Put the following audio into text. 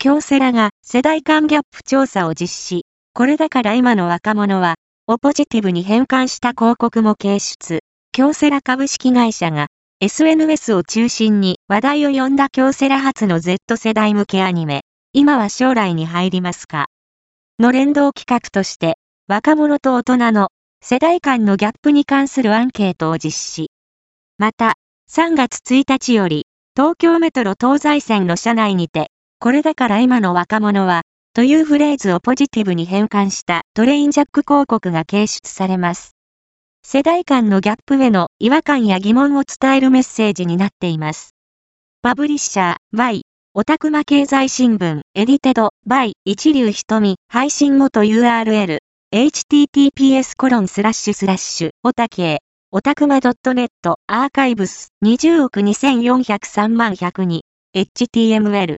京セラが世代間ギャップ調査を実施。これだから今の若者は、をポジティブに変換した広告も掲出。京セラ株式会社が SNS を中心に話題を呼んだ京セラ初の Z 世代向けアニメ、今は将来に入りますかの連動企画として、若者と大人の世代間のギャップに関するアンケートを実施。また、3月1日より、東京メトロ東西線の車内にて、これだから今の若者は、というフレーズをポジティブに変換したトレインジャック広告が掲出されます。世代間のギャップへの違和感や疑問を伝えるメッセージになっています。パブリッシャー Y オタクマ経済新聞エディテド by 一流瞳配信元 URL https コロンスラッシュスラッシュオタケオタクマ .net アーカイブス20億2403万102 HTML